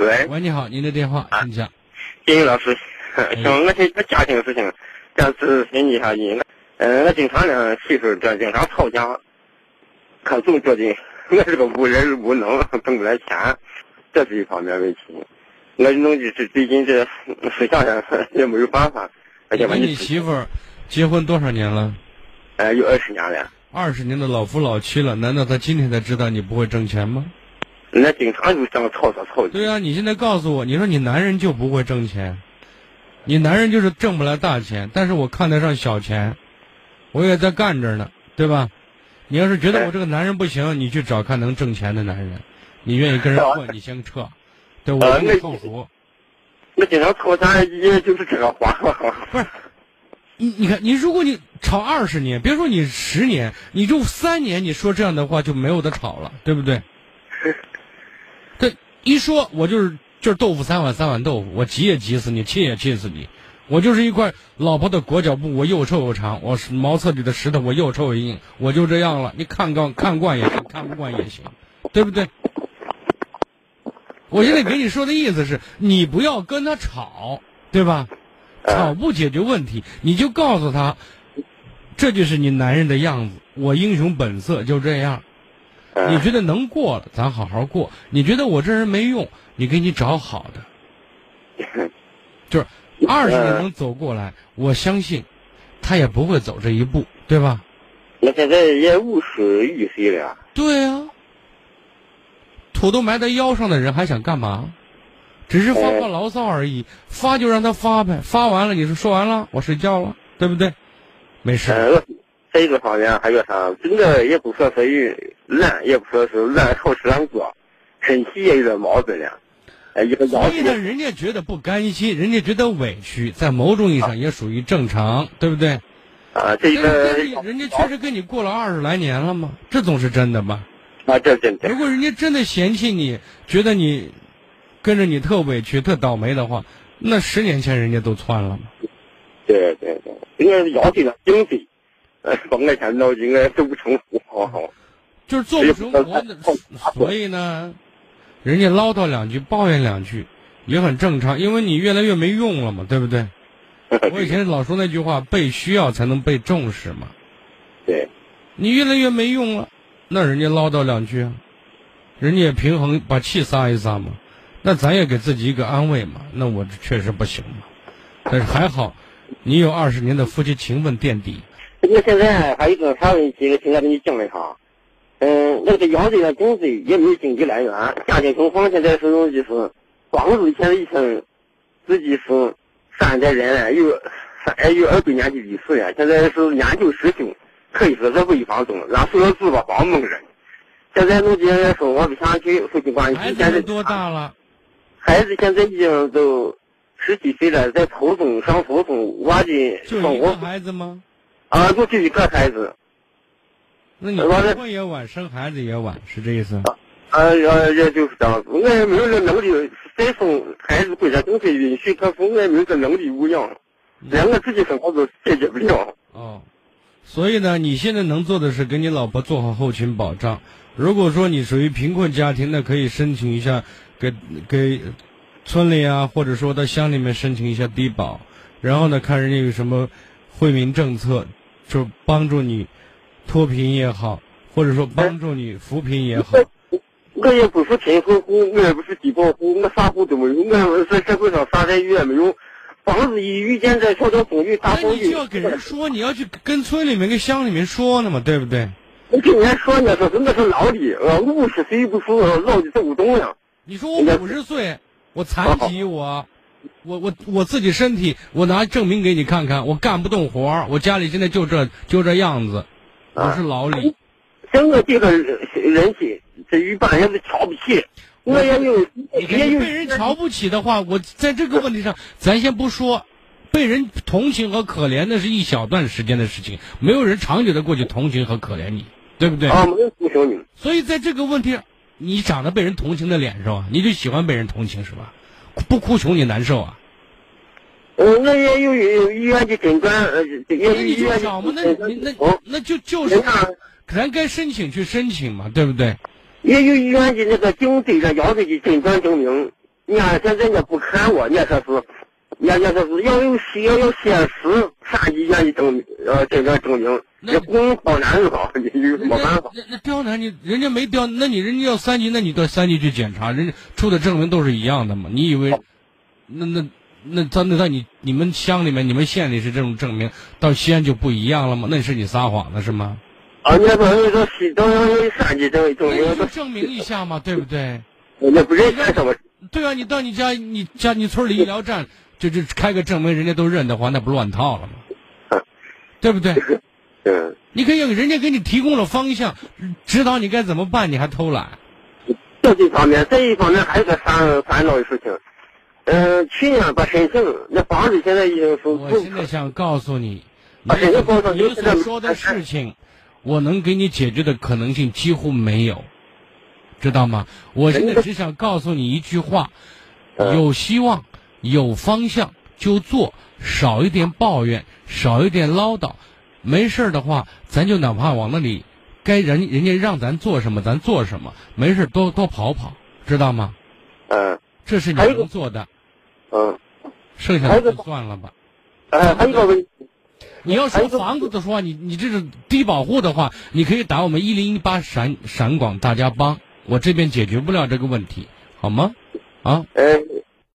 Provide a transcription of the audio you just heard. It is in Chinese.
喂，喂，你好，您的电话，请讲。金宇老师，像我这个家庭事情，暂时分析一下你。嗯，我经常呢媳妇这经常吵架，可总觉得我是个无人无能，挣不来钱，这是一方面问题。我弄的是最近 这思想上也没有办法。而且跟你媳妇儿结婚多少年了？呃，有二十年了。二十年的老夫老妻了，难道他今天才知道你不会挣钱吗？那经常就这样吵吵吵。对啊，你现在告诉我，你说你男人就不会挣钱，你男人就是挣不来大钱，但是我看得上小钱，我也在干着呢，对吧？你要是觉得我这个男人不行，你去找看能挣钱的男人，你愿意跟人混，你先撤。对，我跟你后熟。那经常吵架，也就是这个话。不是，你你看，你如果你吵二十年，别说你十年，你就三年，你说这样的话就没有的吵了，对不对？一说，我就是就是豆腐三碗，三碗豆腐，我急也急死你，气也气死你。我就是一块老婆的裹脚布，我又臭又长；我是茅厕里的石头，我又臭又硬。我就这样了，你看惯看惯也行，看不惯也行，对不对？我现在给你说的意思是，你不要跟他吵，对吧？吵不解决问题，你就告诉他，这就是你男人的样子。我英雄本色就这样。你觉得能过了，咱好好过；你觉得我这人没用，你给你找好的。就是二十年能走过来，我相信他也不会走这一步，对吧？那现在也五十余岁了。对啊。土都埋在腰上的人还想干嘛？只是发发牢骚而已，发就让他发呗，发完了你说说完了，我睡觉了，对不对？没事。在一个方面还有啥？真的也不说是懒，也不说是烂好吃懒做，身体也有点毛病了。哎，一个所以呢，人家觉得不甘心，人家觉得委屈，在某种意义上也属于正常，对不对？啊，这个。人家确实跟你过了二十来年了嘛？这总是真的吧？啊，这真的。如果人家真的嫌弃你，觉得你跟着你特委屈、特倒霉的话，那十年前人家都窜了吗？对对对，人家要求的经济，呃，放在前头应该都不成活，就是做不成活，所以呢，人家唠叨两句、抱怨两句也很正常，因为你越来越没用了嘛，对不对？我以前老说那句话，被需要才能被重视嘛。对，你越来越没用了。那人家唠叨两句啊，人家也平衡把气撒一撒嘛，那咱也给自己一个安慰嘛。那我这确实不行嘛，但是还好，你有二十年的夫妻情分垫底。那现在还有一个啥问题？我现在给你讲一下。嗯，那个养这个经济也没有经济来源，家庭情况现在是用就是房子现在已经自己是三代人了，有三有二百年的历史了，现在是年久失修。可以说是潍坊中，俺所有住吧帮蒙人。现在弄些生活不下去，夫妻关系现在多大了？孩子现在已经都十几岁了，在初中上初中，娃的生活。就一个孩子吗？啊，就就一个孩子。那你结婚也晚，生孩子也晚，是这意思？啊，也也就是这样子。我也没有这能力再生孩子，国家政策允许，可是我也没有这能力无养，连我自己生活都解决不了。哦。所以呢，你现在能做的是给你老婆做好后勤保障。如果说你属于贫困家庭，那可以申请一下，给给村里啊，或者说到乡里面申请一下低保。然后呢，看人家有什么惠民政策，就帮助你脱贫也好，或者说帮助你扶贫也好。我也不是贫困户，我也不是低保户，我啥户都没有，我在社会上啥待遇也没有。房子一遇见这小小风雨大风雨，你就要跟人说，你要去跟村里面、跟乡里面说呢嘛，对不对？我跟人家说呢，说真的是老的，呃，五十岁不是老的走不动了。你说我五十岁，我残疾，我，我我我自己身体，我拿证明给你看看，我干不动活我家里现在就这就这样子，我是老李。像我这个人气，这一般人都瞧不起。我也有，也有被人瞧不起的话，我在这个问题上，咱先不说，被人同情和可怜那是一小段时间的事情，没有人长久的过去同情和可怜你，对不对？啊，没有同情你。所以在这个问题上，你长得被人同情的脸是吧？你就喜欢被人同情是吧？不哭穷你难受啊？嗯，那也有有医院的诊断，呃，也有医院找嘛？那那那就就是，咱该申请去申请嘛，对不对？也有医院的那个颈椎的腰椎的诊断证明，你看现在人家不看我，人家说是，人家说是要有写要有现实，啥医院的证明呃诊断证明，那这公刁难了，你 有什么办法？那那刁难你，人家没刁，那你人家要三级，那你到三级去检查，人家出的证明都是一样的嘛？你以为，那那那咱那在你你们乡里面、你们县里是这种证明，到西安就不一样了吗？那是你撒谎了是吗？啊，那不是说西都有三级证证那明，你就证明一下嘛，对不对？人家不认干什么？对啊，你到你家你家你村里医疗站，就就开个证明，人家都认的话，那不乱套了吗？对不对？嗯，你可以人家给你提供了方向，指导你该怎么办，你还偷懒。这一方面，这一方面还有个烦烦恼的事情。嗯，去年把申请那房子现在已经是我现在想告诉你，你你所说的事情，我能给你解决的可能性几乎没有，知道吗？我现在只想告诉你一句话：嗯有希望，有方向就做，少一点抱怨，少一点唠叨。没事儿的话，咱就哪怕往那里，该人人家让咱做什么，咱做什么。没事儿多多跑跑，知道吗？嗯这是你能做的，嗯，剩下的就算了吧。哎，还有一个问题，你要说房子的话，你你这是低保户的话，你可以打我们一零一八陕陕广大家帮，我这边解决不了这个问题，好吗？啊，呃，